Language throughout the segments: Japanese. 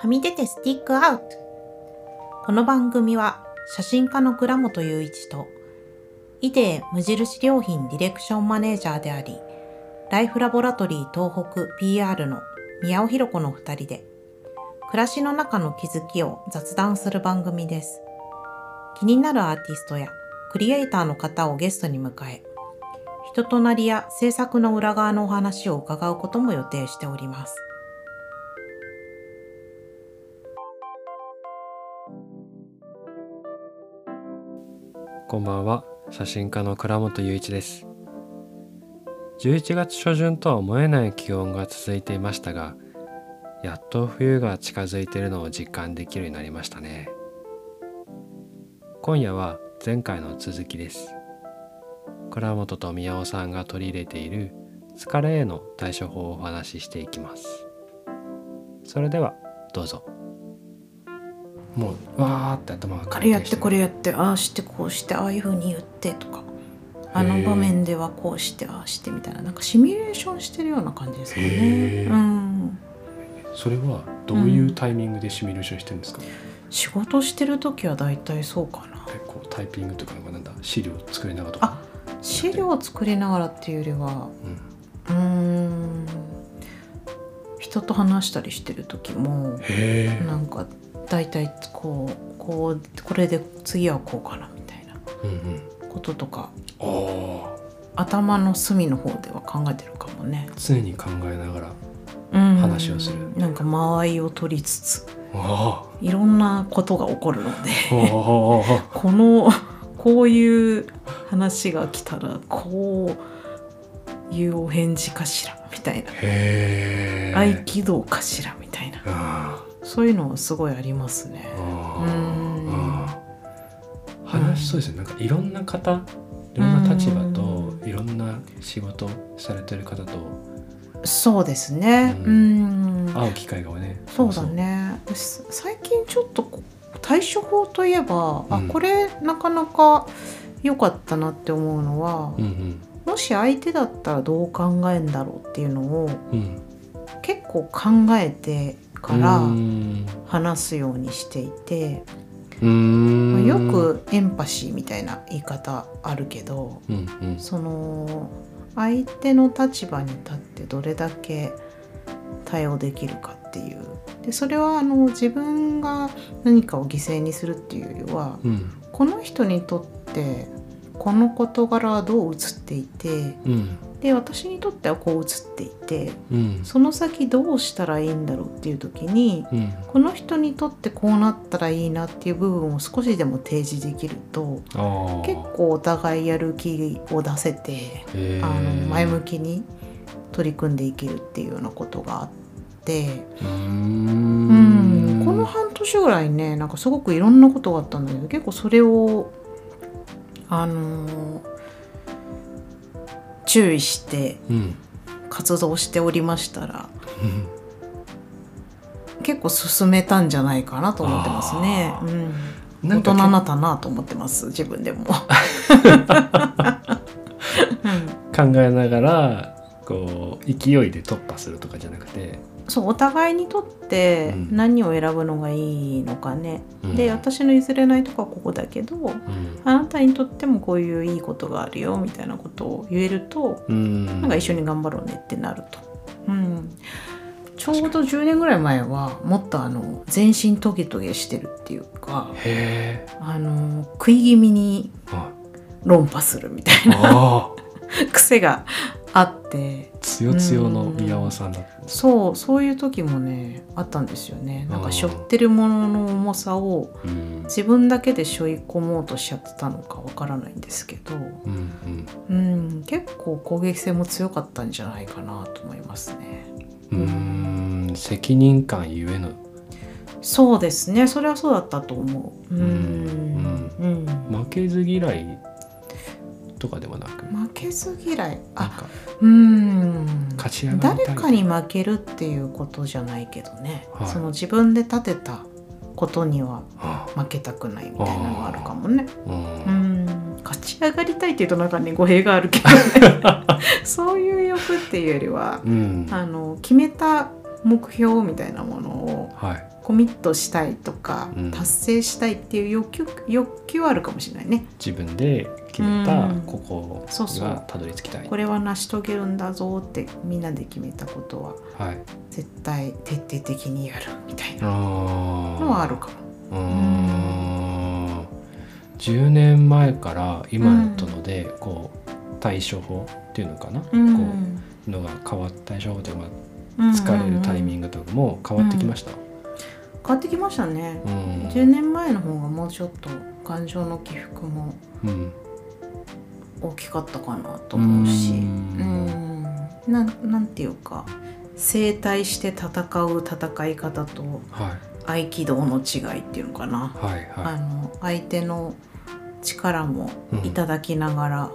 はみ出てスティックアウト。この番組は写真家の倉本雄一とイデ無印良品ディレクションマネージャーでありライフラボラトリー東北 PR の宮尾ひろ子の二人で暮らしの中の気づきを雑談する番組です。気になるアーティストやクリエイターの方をゲストに迎え人となりや制作の裏側のお話を伺うことも予定しております。こんばんは。写真家の倉本雄一です。11月初旬とは思えない気温が続いていましたがやっと冬が近づいているのを実感できるようになりましたね。今夜は前回の続きです。倉本と宮尾さんが取り入れている疲れへの対処法をお話ししていきます。それではどうぞ。もうわーって頭がこれやってこれやってああしてこうしてああいうふうに言ってとか。あの場面ではこうしてああしてみたいな。なんかシミュレーションしてるような感じですかね。うん、それはどういうタイミングでシミュレーションしてるんですか、仕事してる時はだいたいそうかな。えこうタイピングとかなんだ？資料作りながらとか？あ資料を作りながらっていうよりはうん、人と話したりしてる時もなんかだいたいこうこうこれで次はこうかなみたいなうんうん、こととか。ああ頭の隅の方では考えてるかもね。常に考えながらうん。話をする。なんか間合いを取りつつ。あいろんなことが起こるので。このこういう話が来たらこういうお返事かしらみたいな。合気道かしらみたいな。あそういうのはすごいありますね。話そうですね。なんかいろんな方いろんな立場とうん。いろんな仕事されてる方と。そうですね。ううん。ん。会う機会がねそうだね。私最近ちょっと対処法といえば、あうん。これなかなか良かったなって思うのは、うんうん。もし相手だったらどう考えんだろうっていうのをうん。結構考えてからうん。話すようにしていて、まあよくエンパシーみたいな言い方あるけどうんうん。その相手の立場に立ってどれだけ対応できるかっていう。でそれはあの自分が何かを犠牲にするっていうよりはうん。この人にとってこの事柄はどう映っていてうん。で私にとってはこう映っていてうん。その先どうしたらいいんだろうっていう時にうん。この人にとってこうなったらいいなっていう部分を少しでも提示できると結構お互いやる気を出せてあの前向きに取り組んでいけるっていうようなことがあって。うん。この半年ぐらいねなんかすごくいろんなことがあったんだけど結構それをあの注意してうん活動しておりましたら結構進めたんじゃないかなと思ってますね。あうん大人になったなと思ってます自分でも。うん考えながらこう勢いで突破するとかじゃなくて、そうお互いにとってうん。何を選ぶのがいいのかね、うん。で私の譲れないとこはここだけどうん。あなたにとってもこういういいことがあるよみたいなことを言えると、うん、なんか一緒に頑張ろうねってなると。うん。ちょうど10年ぐらい前はもっとあの全身トゲトゲしてるっていうかあの食い気味にあ論破するみたいなあ 癖があって。つよつよの宮尾さんだった。んですそうそういう時もねあったんですよね。なんか背負ってるものの重さをうん。自分だけで背負い込もうとしちゃってたのかわからないんですけど、うんうん、結構攻撃性も強かったんじゃないかなと思いますね。うん。責任感ゆえの。そうですね。それはそうだったと思う。うん。うん。うん。負けず嫌いとかではなく。負けず嫌い。あか。うん。勝ち上がり誰かに負けるっていうことじゃないけどね、はい。その自分で立てたことにはあ負けたくないみたいなのがあるかもね。ううん。ん勝ち上がりたいっていうとなんかね語弊があるけどね。そういう欲っていうよりはうん。あの決めた目標みたいなものをはいコミットしたいとか、うん。達成したいっていう欲求欲求はあるかもしれないね。自分で決めたうん。ここそうそう。がたどり着きたい。これは成し遂げるんだぞってみんなで決めたことははい。絶対徹底的にやるみたいなあのはあるかも。うーん。10年前から今とのでこう対処法っていうのかな、うん。こうのが変わった対処法というか疲れるタイミングとかも変わってきました、変わってきましたね、うん。10年前の方がもうちょっと感情の起伏もうん。大きかったかなと思うし。ううん。んなんなんていうか整体して戦う戦い方とはい。合気道の違いっていうのかな、はいはあの相手の力もうんいただきながら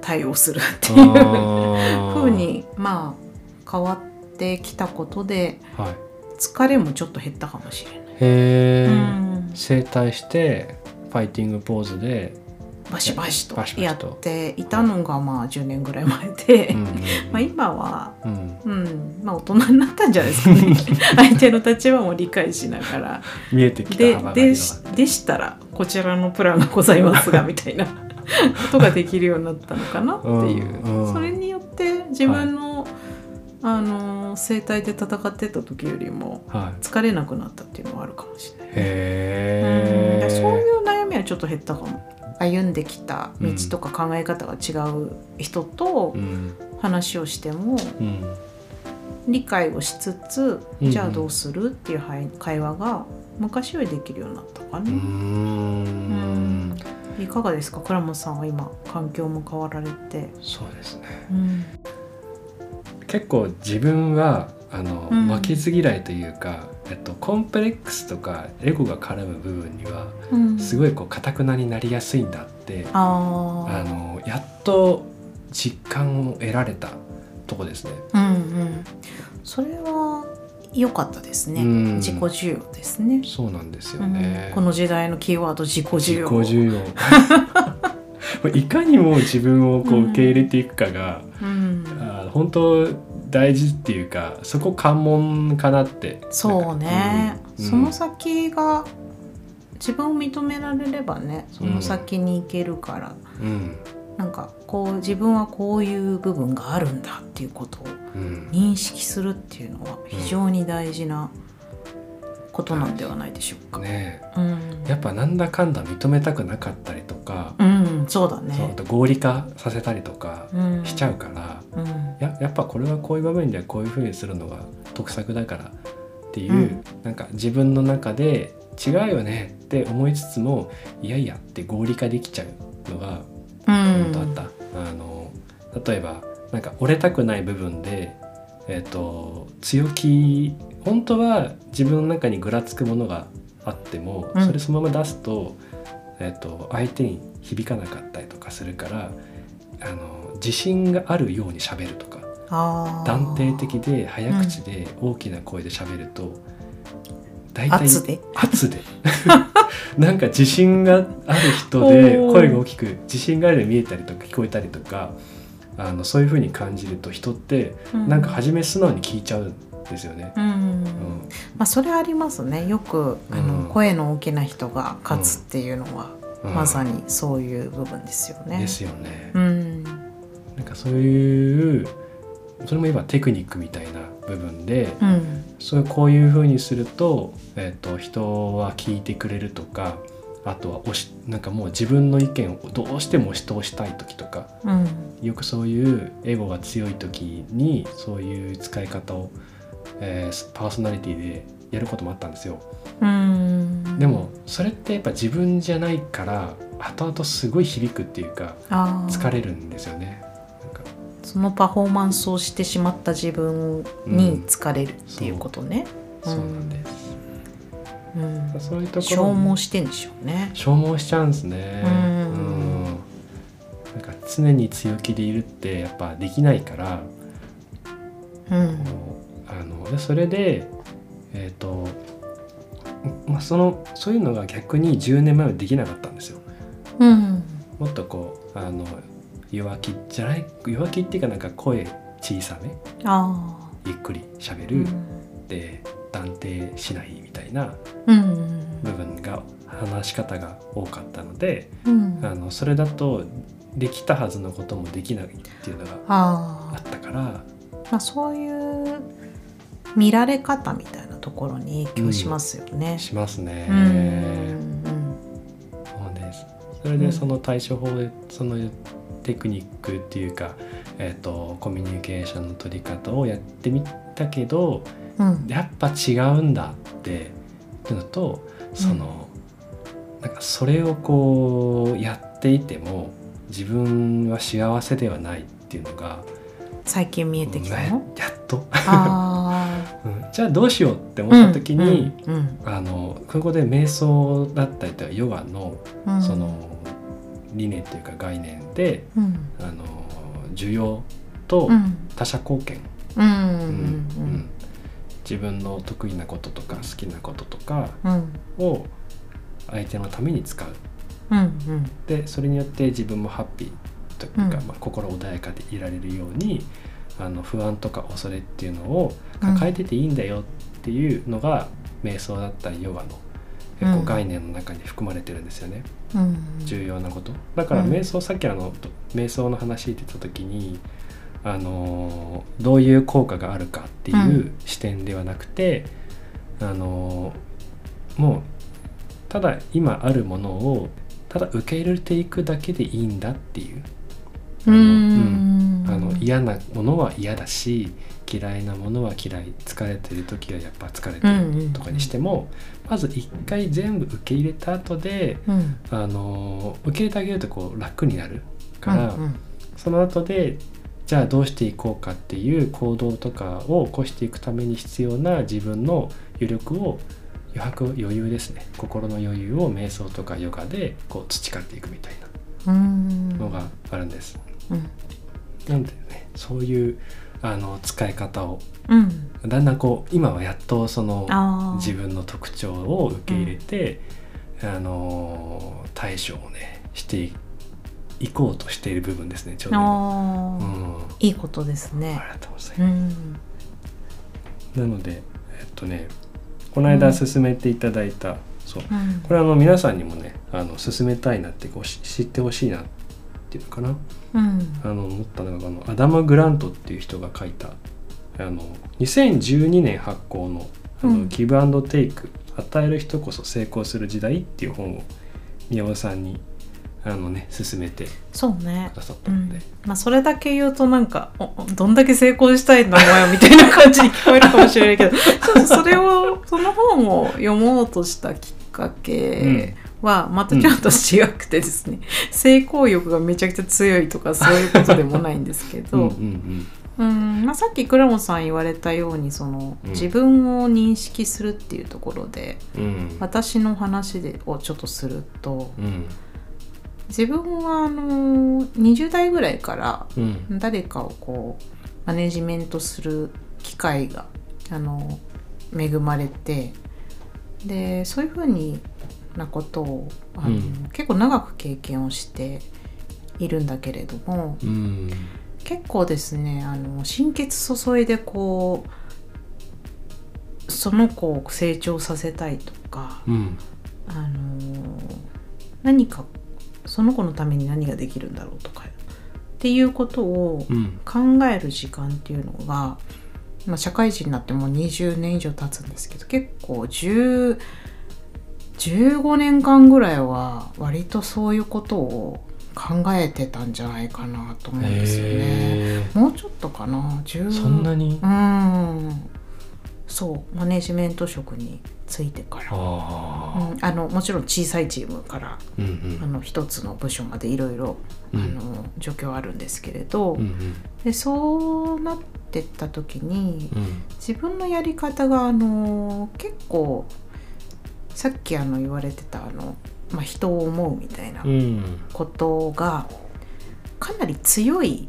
対応するっていいうあー。風にまあ変わってきたことではい疲れもちょっと減ったかもしれない。へえ、うん。整体してファイティングポーズで、バシバシとやっていたのがまあ10年ぐらい前で、うんうん まあ今は、うん。うん、まあ大人になったんじゃないですかね。相手の立場も理解しながら。見えてきたででしたらこちらのプランがございますが みたいな。ことができるようになったのかなっていう、うんうん。それによって自分の、あの生態で戦ってた時よりもはい。疲れなくなったっていうのはあるかもしれない。へえうん。そういう悩みはちょっと減ったかも。歩んできた道とか考え方が違う人とうん。話をしてもうん。理解をしつつ、うん。じゃあどうするっていうはい会話が昔よりできるようになったかね、ん。いかがですか？倉本さんは今環境も変わられて、そうですね。うん結構自分はあの、うん。負けず嫌いというか、えっと、コンプレックスとかエゴが絡む部分にはうん、すごいこう堅くなになりやすいんだって、ああのやっと実感を得られたとこですね。あうんうん。それは良かったですね、うん。自己需要ですね。そうなんですようん。ね。この時代のキーワード自己需自己要。需要いかにも自分をこううん。受け入れていくかが、うん。あ本当大事っていうかそこ関門かなって。そうね、うん。その先が自分を認められればねその先に行けるから、うん。なんかこう自分はこういう部分があるんだっていうことをうん。認識するっていうのは非常に大事なことなんではないでしょうか。ねうん、えやっぱなんだかんだ認めたくなかったりとか、うん、そうだそう合理化させたりとかうん、しちゃうから、うん、ややっぱこれはこういう場面ではこういうふうにするのが得策だからっていう、うん。なんか自分の中で違うよねって思いつつもいやいやって合理化できちゃうのがうん。本当あった、あの例えばなんか折れたくない部分で、えっと強気本当は自分の中にぐらつくものがあっても、うん。それそのまま出すと,、えっと相手に響かなかったりとかするからあの自信があるようにしゃべるとか断定的で早口で大きな声でしゃべると、大体圧で？圧で。なんか自信がある人で声が大きく自信があるように見えたりとか聞こえたりとかあのそういう風に感じると人ってなんか初め素直に聞いちゃうんですよね。うんうんまあそれありますね。よくあの、うん。声の大きな人が勝つっていうのは、うん。まさにそういう部分ですよね。ですよね。うん。なんかそういうそれも今テクニックみたいな部分で、うん。そうこういう風にすると,、えっと人は聞いてくれるとかあとは押しなんかもう自分の意見をどうしても押し通したい時とかうん。よくそういうエゴが強い時にそういう使い方を、えーパーソナリティでやることもあったんですよ。うんでもそれってやっぱ自分じゃないから後々すごい響くっていうか疲れるんですよね。そのパフォーマンスをしてしまった自分に疲れるっていうことね。そうなんです。うんそういうところ消耗してんでしょうね。消耗しちゃうんですね。うんうんなんか常に強気でいるってやっぱできないから、うんあのでそれでえっ、と、まあ、そのそういうのが逆に10年前はできなかったんですよ。うん。もっとこうあの弱気じゃない弱気っていうかなんか声小さめあゆっくりしゃべあ、る、で断定しないみたいなうん。部分が話し方が多かったのでうん。あのそれだとできたはずのこともできないっていうのがああったからあまあそういう見られ方みたいなところに影響しますよね。しますね。うんうんそうです。それでその対処法でそのテクニックっていうか、えー、とコミュニケーションの取り方をやってみたけどうん。やっぱ違うんだっていうのとその、なんかそれをこうやっていても自分は幸せではないっていうのが最近見えてきたやのやっと、じゃあどうしようってあ思った時に、うんうんあのここで瞑想だったりとかヨガのうん。その理念というか概念で、うん。あの需要とうん。他者貢献、自分の得意なこととか好きなこととかうん。を相手のために使う。うんうん。でそれによって自分もハッピーというか、うん。まあ、心穏やかでいられるようにあの不安とか恐れっていうのを抱えてていいんだよっていうのが、瞑想だったりヨガの結構うん。概念の中に含まれてるんですよね。うん。重要なこと。だからうん。瞑想、さっきあのと瞑想の話って言った時にあのーどういう効果があるかっていう視点ではなくて、あのーもうただ今あるものをただ受け入れていくだけでいいんだっていう。あうのん。あの嫌なものは嫌だし嫌いなものは嫌い疲れてる時はやっぱ疲れてるとかにしても、まず一回全部受け入れた後でうん。あの受け入れてあげるとこう楽になるから、うんうん。その後でじゃあどうしていこうかっていう行動とかを起こしていくために必要な自分の余力を余白余裕ですね。心の余裕を瞑想とかヨガでこう培っていくみたいうん。なのがあるんです。うん。なんでねそういうあの使い方を。うん。だんだんこう今はやっとその自分の特徴を受け入れて、あの対処をねしていこうとしている部分ですねちょうどうん。いいことですありね。がとうございうん。ます。なのでえっとねこの間進めていただいた、そう。うん。これあの皆さんにもねあの進めたいなってこうし知ってほしいなっていうかなうんあの思ったのがあのアダム・グラントっていう人が書いたあの2012年発行の「あのうんギブアンドテイク与える人こそ成功する時代」っていう本を宮尾さんにあのね勧めてく。ださったうんので、まあそれだけ言うとなんかどんだけ成功したいんだお前みたいな感じに聞こえるかもしれないけどちょっとそれをその本を読もうとしたきっかけはまたちょっと違くてですね、成功欲がめちゃくちゃ強いとかそういうことでもないんですけうんど、うん。うんまあ、さっき倉本さん言われたようにその、うん。自分を認識するっていうところでうん。うん私の話でをちょっとするとうん。自分はあの20代ぐらいからうん。誰かをこうマネジメントする機会があの恵まれてでそういうふうになことをあの、うん。結構長く経験をしているんだけれどもうん。結構ですねあの心血注いでこうその子を成長させたいとかうん。あの何かその子のために何ができるんだろうとかっていうことをうん。考える時間っていうのが、まあ、社会人になってもう20年以上経つんですけど結構10 15年間ぐらいは割とそういうことを考えてたんじゃないかなと思うんですよね。へもうちょっとかな。10ーそんなに？うん。そう。マネジメント職についてから、あうん、あのもちろん小さいチームからあうん。あの一つの部署までいろいろ状況あるんですけれど、うんうん。でそうなってった時にうん。自分のやり方があの結構さっきあの言われてたあの、まあ、人を思うみたいなうん。ことがかなり強い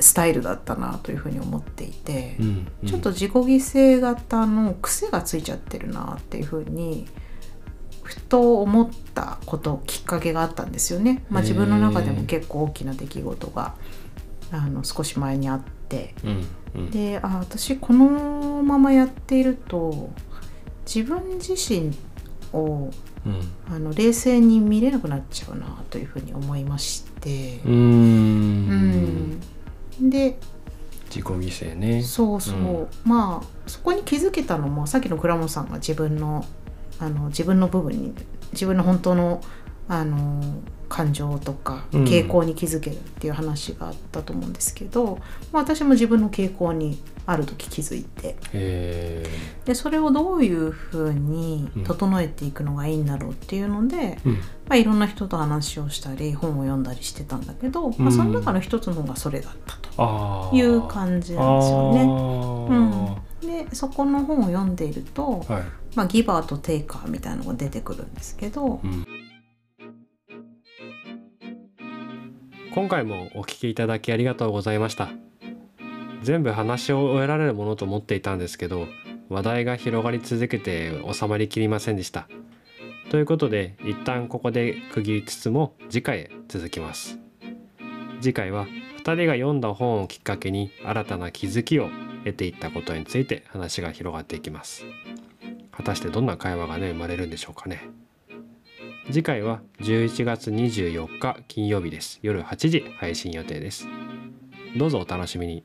スタイルだったなというふうに思っていて、うんちょっと自己犠牲型の癖がついちゃってるなっていうふうにふと思ったこときっかけがあったんですよね。まあ、自分の中でも結構大きな出来事があの少し前にあって。うんうん。であ私このままやっていると自分自身をうん。あの冷静に見れなくなっちゃうなというふうに思いまして。うん。で自己犠牲ね。そうそう、うん。まあそこに気づけたのもさっきの倉本さんが自分のあの自分の部分に自分の本当のあの感情とかうん。傾向に気づけるっていう話があったと思うんですけど、まあ、私も自分の傾向にある時気づいて。へでそれをどういうふうに整えていくのがいいんだろうっていうので、えうん。まあ、いろんな人と話をしたり本を読んだりしてたんだけど、まあ、うんその中の一つのがそれだったと。ああいう感じなんですよね。ねでそこの本を読んでいると、はい、まあ、ギバーとテイカーみたいなのが出てくるんですけど、うん、今回もお聞きいただきありがとうございました。全部話を終えられるものと思っていたんですけど話題が広がり続けて収まりきりませんでした。ということで一旦ここで区切りつつも次回へ続きます。次回は2人が読んだ本をきっかけに新たな気づきを得ていったことについて話が広がっていきます。果たしてどんな会話がね生まれるんでしょうかね。次回は11月24日金曜日です。夜8時配信予定です。どうぞお楽しみに。